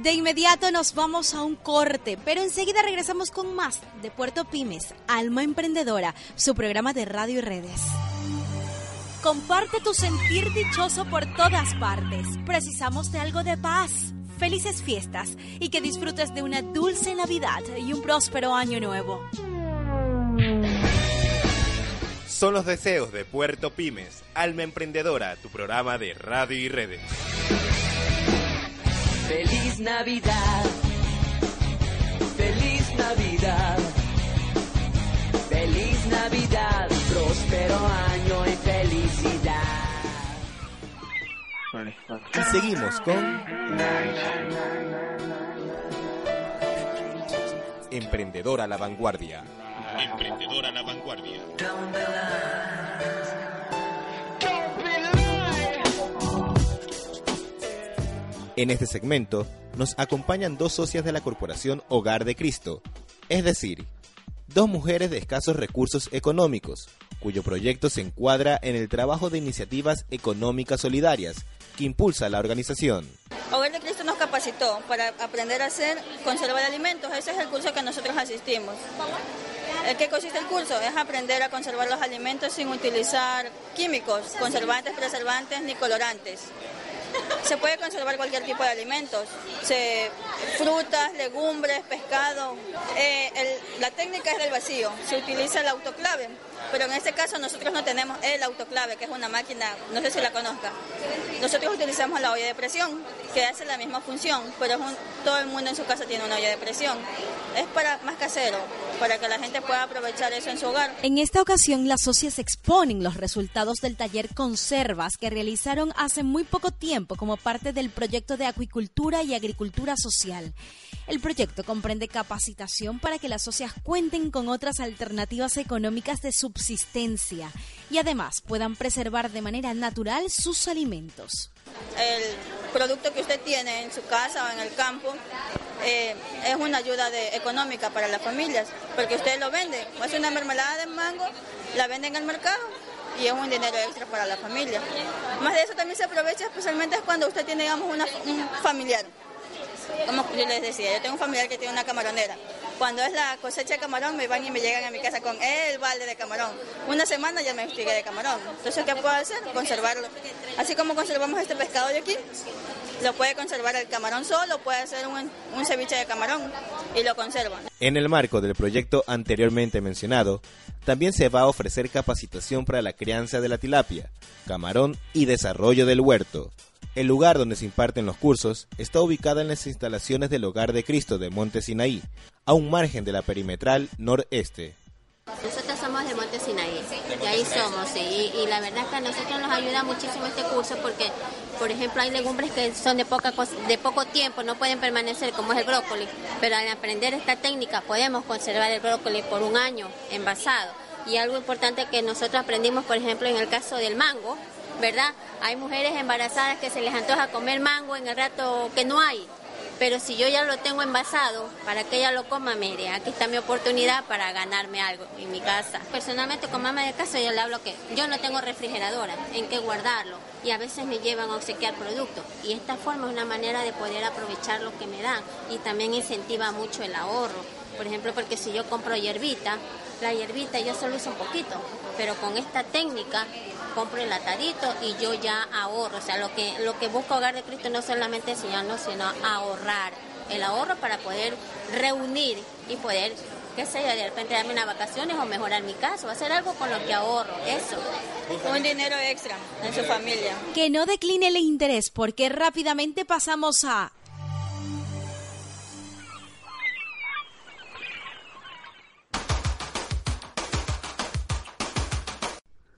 De inmediato nos vamos a un corte, pero enseguida regresamos con más de Puerto Pymes, Alma Emprendedora, su programa de radio y redes. Comparte tu sentir dichoso por todas partes. Precisamos de algo de paz. Felices fiestas y que disfrutes de una dulce Navidad y un próspero año nuevo. Son los deseos de Puerto Pymes, Alma Emprendedora, tu programa de radio y redes. Feliz Navidad. Feliz Navidad. Feliz Navidad. Próspero año y felicidad. Y seguimos con Emprendedora a la vanguardia. Emprendedora a la vanguardia. En este segmento nos acompañan dos socias de la corporación Hogar de Cristo, es decir, dos mujeres de escasos recursos económicos, cuyo proyecto se encuadra en el trabajo de iniciativas económicas solidarias que impulsa la organización. Hogar de Cristo nos capacitó para aprender a hacer, conservar alimentos. Ese es el curso que nosotros asistimos. ¿En qué consiste el curso? Es aprender a conservar los alimentos sin utilizar químicos, conservantes, preservantes ni colorantes. Se puede conservar cualquier tipo de alimentos, se, frutas, legumbres, pescado. Eh, el- la técnica es del vacío, se utiliza el autoclave, pero en este caso nosotros no tenemos el autoclave, que es una máquina, no sé si la conozca. Nosotros utilizamos la olla de presión, que hace la misma función, pero es todo el mundo en su casa tiene una olla de presión. Es para más casero, para que la gente pueda aprovechar eso en su hogar. En esta ocasión, las socias exponen los resultados del taller Conservas que realizaron hace muy poco tiempo como parte del proyecto de acuicultura y agricultura social. El proyecto comprende capacitación para que las socias cuenten con otras alternativas económicas de subsistencia y además puedan preservar de manera natural sus alimentos. el producto que usted tiene en su casa o en el campo eh, es una ayuda económica para las familias, porque usted lo vende, hace una mermelada de mango, la vende en el mercado y es un dinero extra para la familia. Más de eso también se aprovecha especialmente cuando usted tiene, digamos, un familiar. Como yo les decía, yo tengo un familiar que tiene una camaronera. Cuando es la cosecha de camarón, me van y me llegan a mi casa con el balde de camarón. Una semana ya me expliqué de camarón. Entonces, ¿qué puedo hacer? Conservarlo. Así como conservamos este pescado de aquí, lo puede conservar el camarón solo, puede hacer un, ceviche de camarón y lo conserva. En el marco del proyecto anteriormente mencionado, también se va a ofrecer capacitación para la crianza de la tilapia, camarón y desarrollo del huerto. El lugar donde se imparten los cursos está ubicado en las instalaciones del Hogar de Cristo de Monte Sinaí, a un margen de la perimetral noreste. Nosotros somos de Monte Sinaí, y ahí somos, sí, y, la verdad es que a nosotros nos ayuda muchísimo este curso porque, por ejemplo, hay legumbres que son de, poca, de poco tiempo, no pueden permanecer, como es el brócoli, pero al aprender esta técnica podemos conservar el brócoli por un año envasado. Y algo importante que nosotros aprendimos, por ejemplo, en el caso del mango, ¿verdad? Hay mujeres embarazadas que se les antoja comer mango en el rato que no hay. Pero si yo ya lo tengo envasado, para que ella lo coma, mire, aquí está mi oportunidad para ganarme algo en mi casa. Personalmente con mamá de casa yo le hablo que yo no tengo refrigeradora en qué guardarlo y a veces me llevan a obsequiar productos. Y esta forma es una manera de poder aprovechar lo que me dan y también incentiva mucho el ahorro. Por ejemplo, porque si yo compro hierbita, la hierbita yo solo uso un poquito, pero con esta técnica compro el atadito y yo ya ahorro. O sea, lo que, lo que busca Hogar de Cristo no solamente enseñarnos, sino ahorrar. El ahorro para poder reunir y poder, qué sé yo, de repente darme unas vacaciones o mejorar mi casa o hacer algo con lo que ahorro. Eso. Un dinero extra en su familia. Que no decline el interés porque rápidamente pasamos a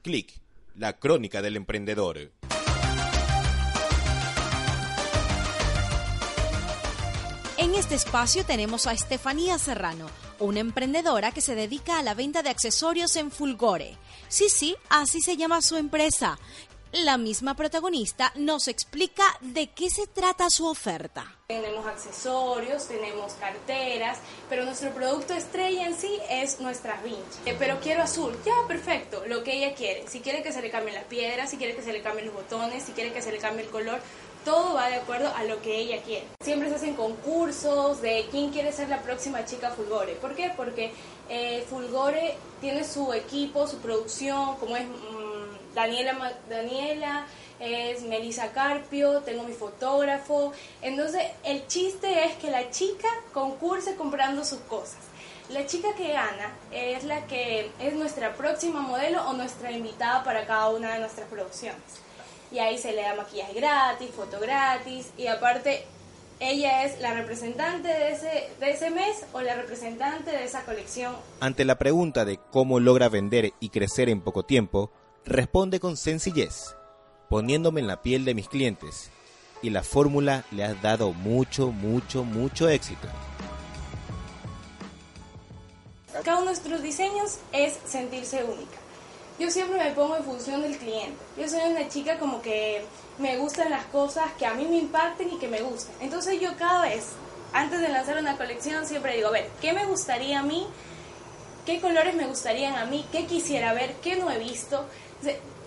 Clic, la crónica del emprendedor. En este espacio tenemos a Estefanía Serrano, una emprendedora que se dedica a la venta de accesorios en Fulgore. Sí, sí, así se llama su empresa. La misma protagonista nos explica de qué se trata su oferta. Tenemos accesorios, tenemos carteras, pero nuestro producto estrella en sí es nuestra vinch. Eh, pero quiero azul, ya, perfecto, lo que ella quiere. Si quiere que se le cambien las piedras, si quiere que se le cambien los botones, si quiere que se le cambie el color, todo va de acuerdo a lo que ella quiere. Siempre se hacen concursos de quién quiere ser la próxima chica Fulgore. ¿Por qué? Porque eh, Fulgore tiene su equipo, su producción, como es Daniela, Daniela es Melissa Carpio, tengo mi fotógrafo. Entonces, el chiste es que la chica concurse comprando sus cosas. La chica que gana es la que es nuestra próxima modelo o nuestra invitada para cada una de nuestras producciones. Y ahí se le da maquillaje gratis, foto gratis y aparte ella es la representante de ese, de ese mes o la representante de esa colección. Ante la pregunta de cómo logra vender y crecer en poco tiempo, responde con sencillez, poniéndome en la piel de mis clientes. Y la fórmula le ha dado mucho, mucho, mucho éxito. Cada uno de nuestros diseños es sentirse única. Yo siempre me pongo en función del cliente. Yo soy una chica como que me gustan las cosas que a mí me impacten y que me gusten. Entonces yo cada vez, antes de lanzar una colección, siempre digo, a ver, ¿qué me gustaría a mí? ¿Qué colores me gustarían a mí? ¿Qué quisiera ver? ¿Qué no he visto?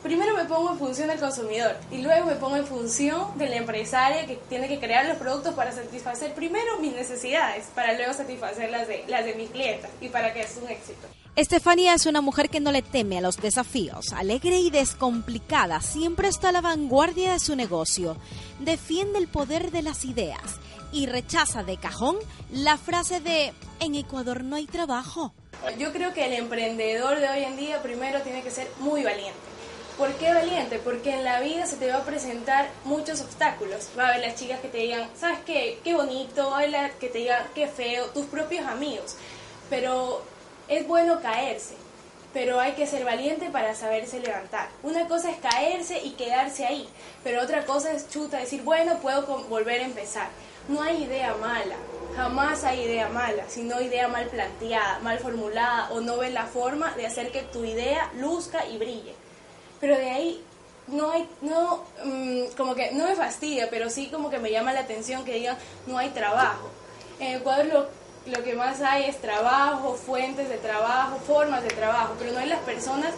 Primero me pongo en función del consumidor y luego me pongo en función de la empresaria que tiene que crear los productos para satisfacer primero mis necesidades, para luego satisfacer las de, las de mis clientes y para que es un éxito. Estefanía es una mujer que no le teme a los desafíos, alegre y descomplicada, siempre está a la vanguardia de su negocio, defiende el poder de las ideas y rechaza de cajón la frase de en Ecuador no hay trabajo. Yo creo que el emprendedor de hoy en día primero tiene que ser muy valiente. ¿Por qué valiente? Porque en la vida se te va a presentar muchos obstáculos. Va a haber las chicas que te digan, ¿sabes qué? Qué bonito, va a haber que te digan, qué feo, tus propios amigos. Pero es bueno caerse, pero hay que ser valiente para saberse levantar. Una cosa es caerse y quedarse ahí, pero otra cosa es chuta, decir, bueno, puedo volver a empezar. No hay idea mala, jamás hay idea mala, sino idea mal planteada, mal formulada o no ves la forma de hacer que tu idea luzca y brille. Pero de ahí no hay, no, mm, como que no me fastidia, pero sí como que me llama la atención que digan, no hay trabajo. En Ecuador lo, lo que más hay es trabajo, fuentes de trabajo, formas de trabajo, pero no hay las personas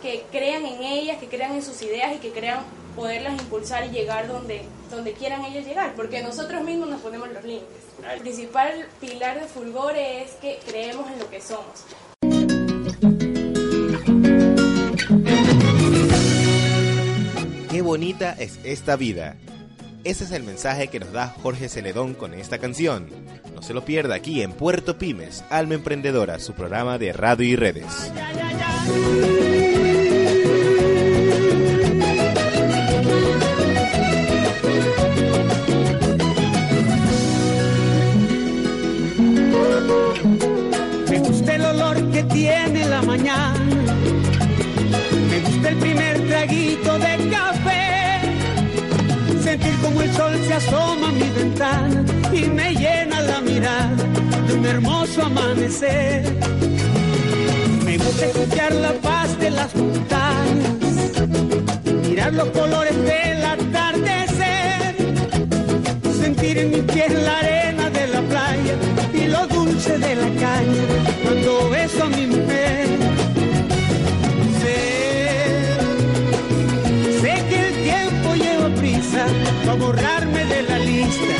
que crean en ellas, que crean en sus ideas y que crean poderlas impulsar y llegar donde, donde quieran ellos llegar, porque nosotros mismos nos ponemos los límites. El principal pilar de Fulgore es que creemos en lo que somos. Qué bonita es esta vida. Ese es el mensaje que nos da Jorge Celedón con esta canción. No se lo pierda aquí en Puerto Pymes, Alma Emprendedora, su programa de radio y redes. Me Me gusta el primer traguito de café. Sentir como el sol se asoma a mi ventana y me llena la mirada de un hermoso amanecer. Me gusta escuchar la paz de las montañas, mirar los colores del atardecer, prisa para borrarme de la lista,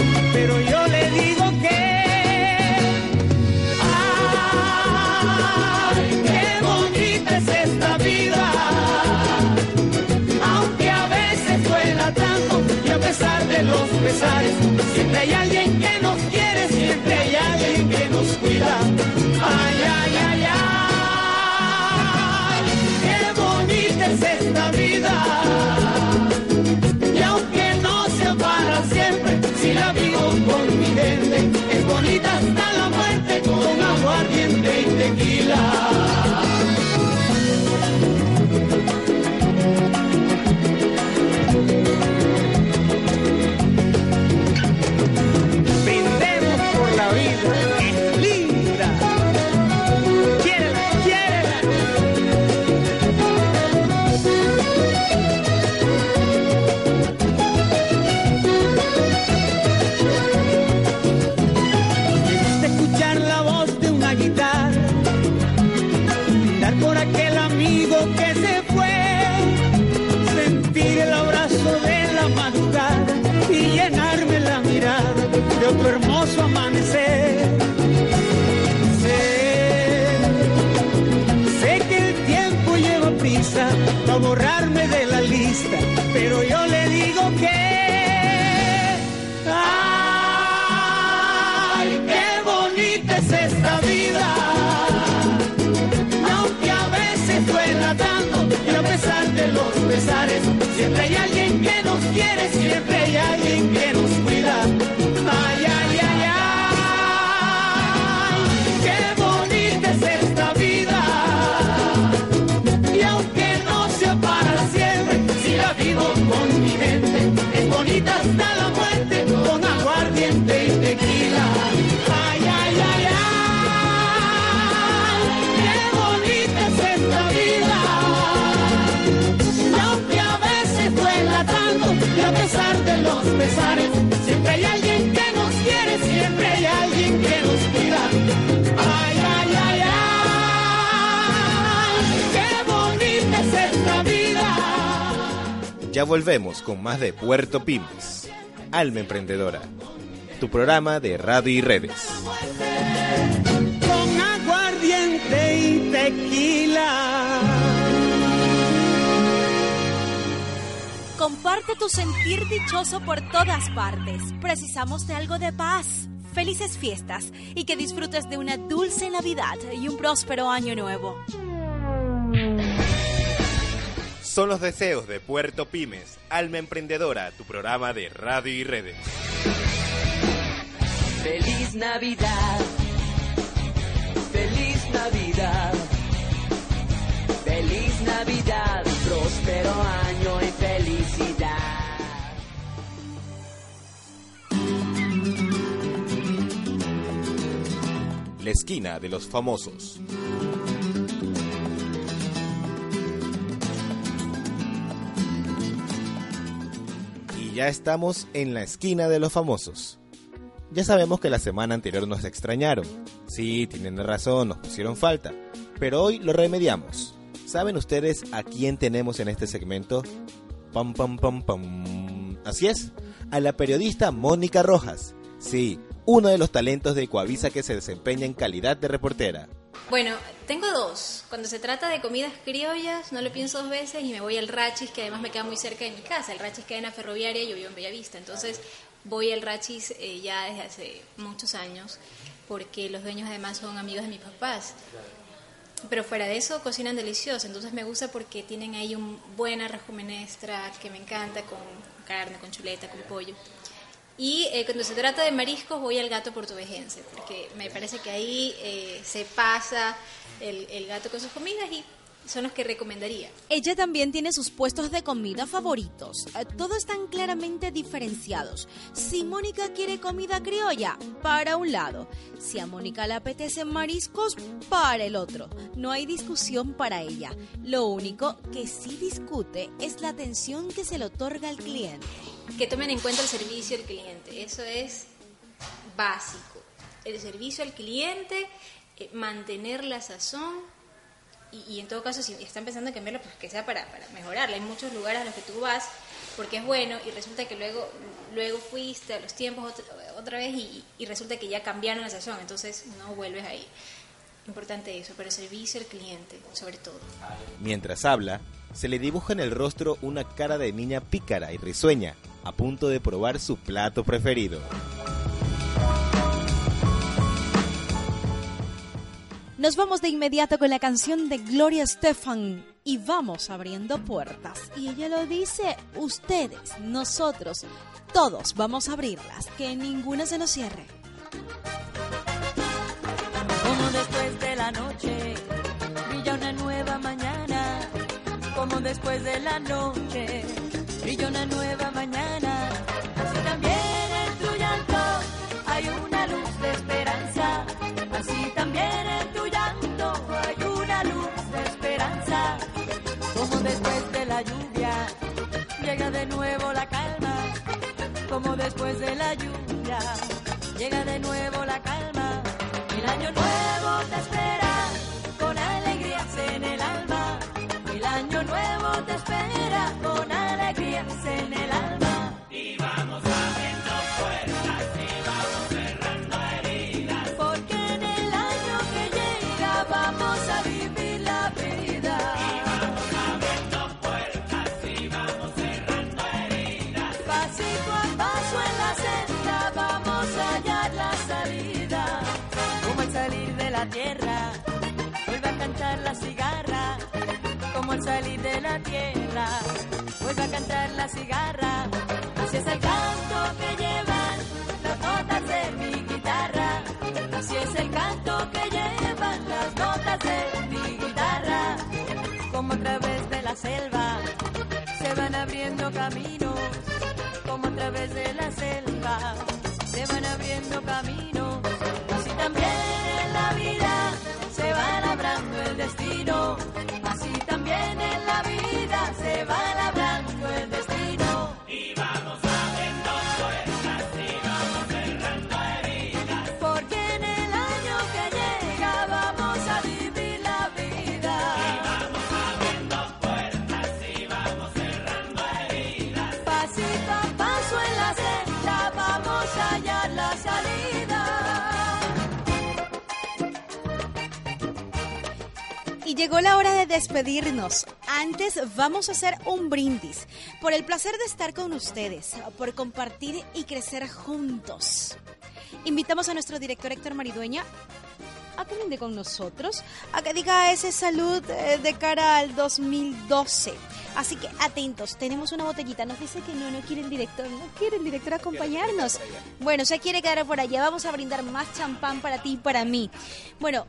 pero yo le digo que. ¡Ay, qué bonita es esta vida! Aunque a veces duela tanto y a pesar de los pesares, siempre hay alguien que nos quiere, siempre hay alguien que nos volvemos con más de Puerto Pymes, Alma Emprendedora, tu programa de radio y redes. con aguardiente y tequila. Comparte tu sentir dichoso por todas partes. Precisamos de algo de paz. Felices fiestas y que disfrutes de una dulce Navidad y un próspero año nuevo. Son los deseos de Puerto Pymes, Alma Emprendedora, tu programa de radio y redes. Feliz Navidad. Feliz Navidad. Feliz Navidad. Próspero año y felicidad. La esquina de los famosos. Ya estamos en la esquina de los famosos. Ya sabemos que la semana anterior nos extrañaron. Sí, tienen razón, nos pusieron falta. Pero hoy lo remediamos. ¿Saben ustedes a quién tenemos en este segmento? Pam, pam, pam, pam. Así es, a la periodista Mónica Rojas. Sí, uno de los talentos de Coavisa que se desempeña en calidad de reportera. Bueno, tengo dos. Cuando se trata de comidas criollas, no lo pienso dos veces y me voy al Rachis, que además me queda muy cerca de mi casa. El Rachis queda en la ferroviaria y yo vivo en Bellavista. Entonces voy al Rachis eh, ya desde hace muchos años, porque los dueños además son amigos de mis papás. Pero fuera de eso, cocinan delicioso. Entonces me gusta porque tienen ahí un buen arroz que me encanta, con carne, con chuleta, con pollo. Y eh, cuando se trata de mariscos voy al gato portuguesense, porque me parece que ahí eh, se pasa el, el gato con sus comidas y son los que recomendaría. Ella también tiene sus puestos de comida favoritos. Eh, Todos están claramente diferenciados. Si Mónica quiere comida criolla, para un lado. Si a Mónica le apetecen mariscos, para el otro. No hay discusión para ella. Lo único que sí discute es la atención que se le otorga al cliente. Que tomen en cuenta el servicio al cliente, eso es básico. El servicio al cliente, eh, mantener la sazón y, en todo caso si están pensando en cambiarlo, pues que sea para, para mejorarla. Hay muchos lugares a los que tú vas porque es bueno y resulta que luego, luego fuiste a los tiempos otra, otra vez y, y resulta que ya cambiaron la sazón, entonces no vuelves ahí. Importante eso, pero servicio al cliente, sobre todo. Mientras habla, se le dibuja en el rostro una cara de niña pícara y risueña, a punto de probar su plato preferido. Nos vamos de inmediato con la canción de Gloria Estefan y vamos abriendo puertas. Y ella lo dice, ustedes, nosotros, todos vamos a abrirlas, que ninguna se nos cierre. Como después de la noche brilla una nueva mañana. Como después de la noche brilla una nueva mañana. Así también en tu llanto hay una luz de esperanza. Así lluvia llega de nuevo la calma. Como después de la lluvia llega de nuevo la calma. El año nuevo te espera con alegrías en el alma. El año nuevo te espera con alegrías en el alma. De la tierra, vuelve a cantar la cigarra. Así es el canto va labrando llegó la hora de despedirnos. Antes vamos a hacer un brindis por el placer de estar con ustedes, por compartir y crecer juntos. Invitamos a nuestro director Héctor Maridueña a que brinde con nosotros, a que diga ese salud eh, de cara al 2012. Así que atentos, tenemos una botellita. Nos dice que no, no quiere el director, no quiere el director acompañarnos. Bueno, se quiere quedar por allá. Vamos a brindar más champán para ti y para mí. Bueno,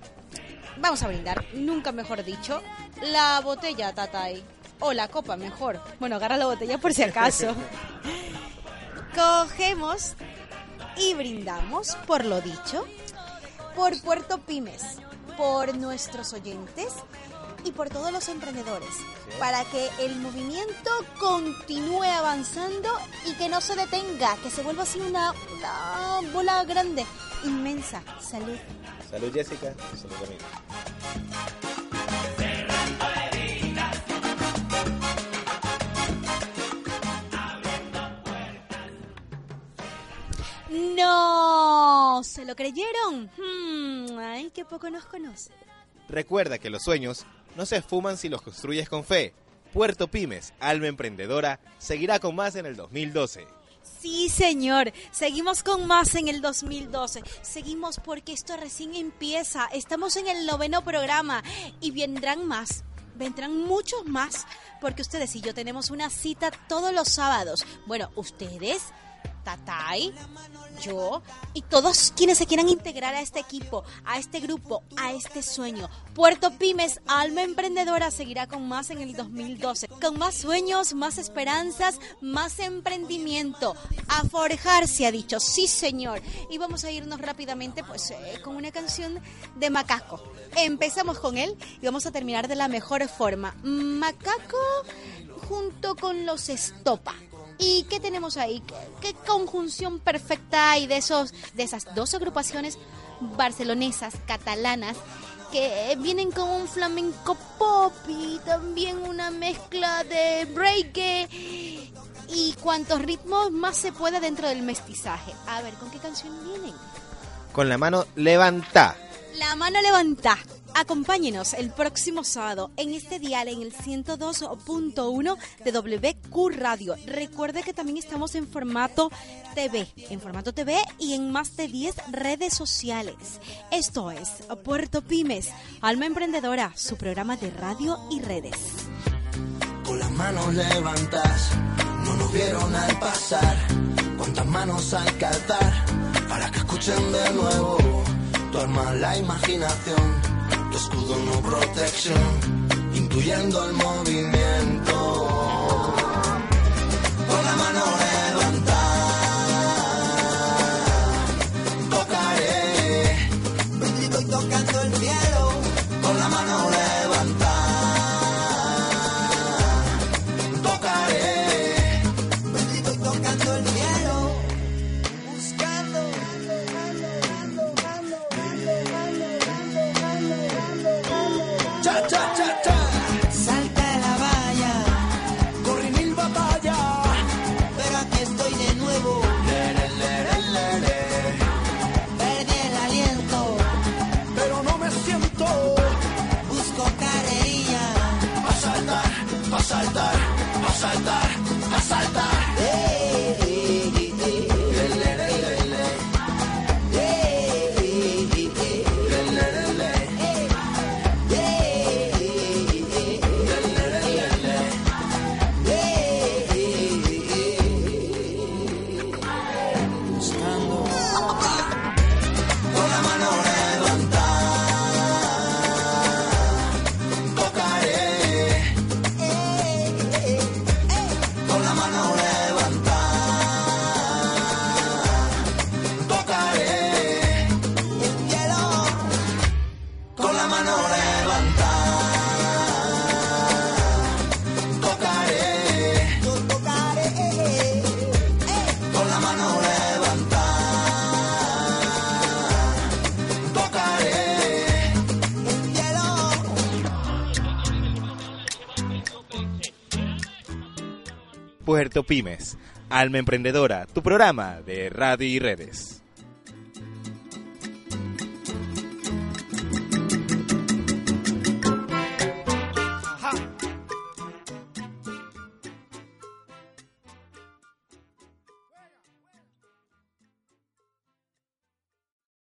vamos a brindar, nunca mejor dicho, la botella, Tatay. O la copa, mejor. Bueno, agarra la botella por si acaso. Cogemos y brindamos por lo dicho, por Puerto Pymes, por nuestros oyentes y por todos los emprendedores, para que el movimiento continúe avanzando y que no se detenga, que se vuelva así una, una bola grande, inmensa. Salud. Salud Jessica, salud Camila. No, ¿se lo creyeron? Hmm, ay, qué poco nos conoce. Recuerda que los sueños no se esfuman si los construyes con fe. Puerto Pymes, alma emprendedora, seguirá con más en el 2012. Sí, señor. Seguimos con más en el 2012. Seguimos porque esto recién empieza. Estamos en el noveno programa y vendrán más. Vendrán muchos más porque ustedes y yo tenemos una cita todos los sábados. Bueno, ustedes Tatay, yo y todos quienes se quieran integrar a este equipo, a este grupo, a este sueño. Puerto Pymes, alma emprendedora, seguirá con más en el 2012, con más sueños, más esperanzas, más emprendimiento. A forjarse, ha dicho, sí señor. Y vamos a irnos rápidamente pues eh, con una canción de Macaco. Empezamos con él y vamos a terminar de la mejor forma. Macaco junto con los Estopa. ¿Y qué tenemos ahí? ¿Qué, qué conjunción perfecta hay de, esos, de esas dos agrupaciones barcelonesas, catalanas, que vienen con un flamenco pop y también una mezcla de break y cuantos ritmos más se pueda dentro del mestizaje? A ver, ¿con qué canción vienen? Con la mano levanta. La mano levanta. Acompáñenos el próximo sábado en este dial en el 102.1 de WQ Radio. Recuerde que también estamos en formato TV, en formato TV y en más de 10 redes sociales. Esto es Puerto Pymes, Alma Emprendedora, su programa de radio y redes. Con las manos levantas, no nos vieron al pasar. Cuántas manos hay que para que escuchen de nuevo. Tu arma la imaginación, tu escudo no protección, incluyendo el movimiento. Con la mano Puerto Pymes, alma emprendedora, tu programa de radio y redes.